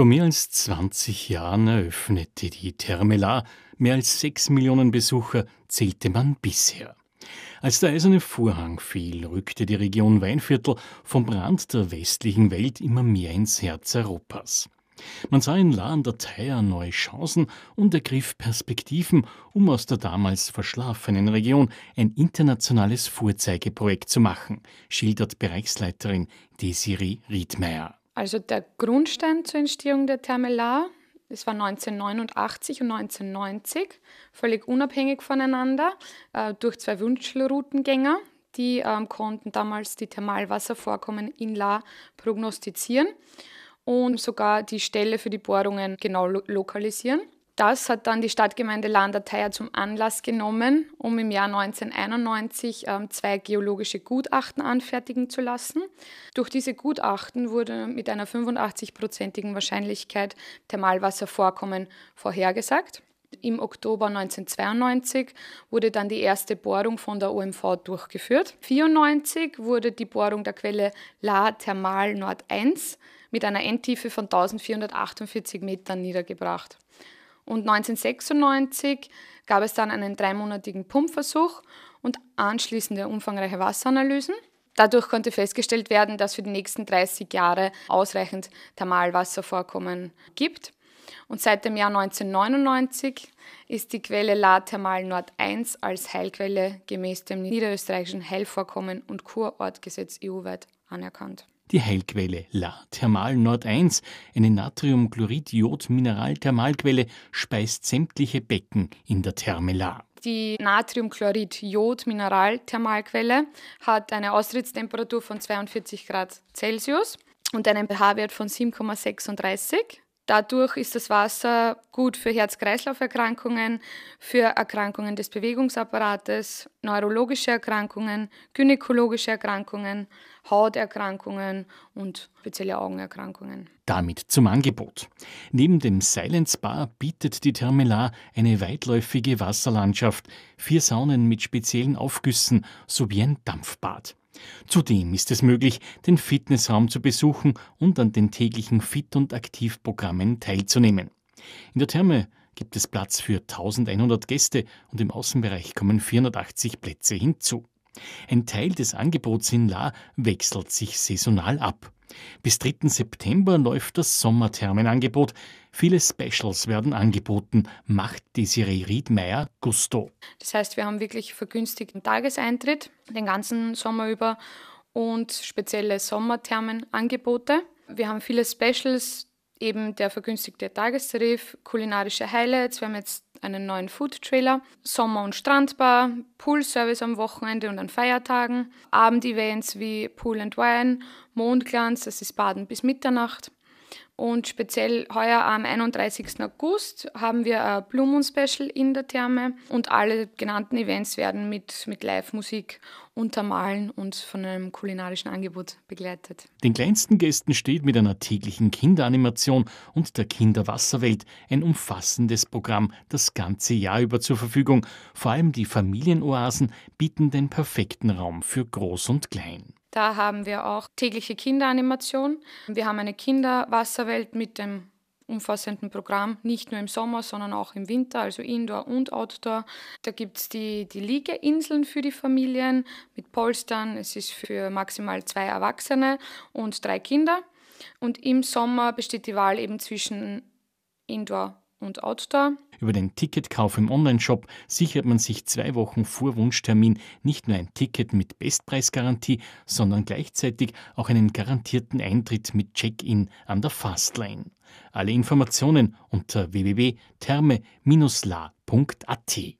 Vor mehr als 20 Jahren eröffnete die Therme Mehr als sechs Millionen Besucher zählte man bisher. Als der eiserne Vorhang fiel, rückte die Region Weinviertel vom Rand der westlichen Welt immer mehr ins Herz Europas. Man sah in La an der Thaya neue Chancen und ergriff Perspektiven, um aus der damals verschlafenen Region ein internationales Vorzeigeprojekt zu machen, schildert Bereichsleiterin Desiree Riedmeier. Also der Grundstein zur Entstehung der Thermelar, das war 1989 und 1990, völlig unabhängig voneinander, äh, durch zwei Wünschelroutengänger. Die ähm, konnten damals die Thermalwasservorkommen in La prognostizieren und sogar die Stelle für die Bohrungen genau lo lokalisieren. Das hat dann die Stadtgemeinde Landerteier zum Anlass genommen, um im Jahr 1991 ähm, zwei geologische Gutachten anfertigen zu lassen. Durch diese Gutachten wurde mit einer 85-prozentigen Wahrscheinlichkeit Thermalwasservorkommen vorhergesagt. Im Oktober 1992 wurde dann die erste Bohrung von der OMV durchgeführt. 1994 wurde die Bohrung der Quelle La Thermal Nord 1 mit einer Endtiefe von 1448 Metern niedergebracht. Und 1996 gab es dann einen dreimonatigen Pumpversuch und anschließende umfangreiche Wasseranalysen. Dadurch konnte festgestellt werden, dass für die nächsten 30 Jahre ausreichend Thermalwasservorkommen gibt. Und seit dem Jahr 1999 ist die Quelle La Thermal Nord 1 als Heilquelle gemäß dem niederösterreichischen Heilvorkommen- und Kurortgesetz EU-weit anerkannt die Heilquelle La Thermal Nord 1, eine Natriumchlorid-Jod-Mineralthermalquelle, speist sämtliche Becken in der Therme La. Die Natriumchlorid-Jod-Mineralthermalquelle hat eine Austrittstemperatur von 42 Grad Celsius und einen pH-Wert von 7,36. Dadurch ist das Wasser gut für Herz-Kreislauf-Erkrankungen, für Erkrankungen des Bewegungsapparates, neurologische Erkrankungen, gynäkologische Erkrankungen, Hauterkrankungen und spezielle Augenerkrankungen. Damit zum Angebot. Neben dem Silence Bar bietet die Termelar eine weitläufige Wasserlandschaft, vier Saunen mit speziellen Aufgüssen sowie ein Dampfbad. Zudem ist es möglich, den Fitnessraum zu besuchen und an den täglichen Fit- und Aktivprogrammen teilzunehmen. In der Therme gibt es Platz für 1100 Gäste und im Außenbereich kommen 480 Plätze hinzu. Ein Teil des Angebots in La wechselt sich saisonal ab. Bis 3. September läuft das Sommerthermenangebot. Viele Specials werden angeboten, macht Desiree Riedmeier Gusto. Das heißt, wir haben wirklich vergünstigten Tageseintritt den ganzen Sommer über und spezielle Sommerthermenangebote. Wir haben viele Specials, eben der vergünstigte Tagestarif, kulinarische Highlights. Wir haben jetzt einen neuen Food Trailer, Sommer- und Strandbar, Poolservice am Wochenende und an Feiertagen, Abendevents wie Pool and Wine, Mondglanz, das ist Baden bis Mitternacht. Und speziell heuer am 31. August haben wir ein Blue Special in der Therme und alle genannten Events werden mit, mit Live-Musik untermalen und von einem kulinarischen Angebot begleitet. Den kleinsten Gästen steht mit einer täglichen Kinderanimation und der Kinderwasserwelt ein umfassendes Programm das ganze Jahr über zur Verfügung. Vor allem die Familienoasen bieten den perfekten Raum für Groß und Klein. Da haben wir auch tägliche Kinderanimation. Wir haben eine Kinderwasserwelt mit dem umfassenden Programm, nicht nur im Sommer, sondern auch im Winter, also Indoor und Outdoor. Da gibt es die, die Liegeinseln für die Familien mit Polstern. Es ist für maximal zwei Erwachsene und drei Kinder. Und im Sommer besteht die Wahl eben zwischen Indoor und Outdoor. Über den Ticketkauf im Onlineshop sichert man sich zwei Wochen vor Wunschtermin nicht nur ein Ticket mit Bestpreisgarantie, sondern gleichzeitig auch einen garantierten Eintritt mit Check-in an der Fastlane. Alle Informationen unter www.therme-la.at.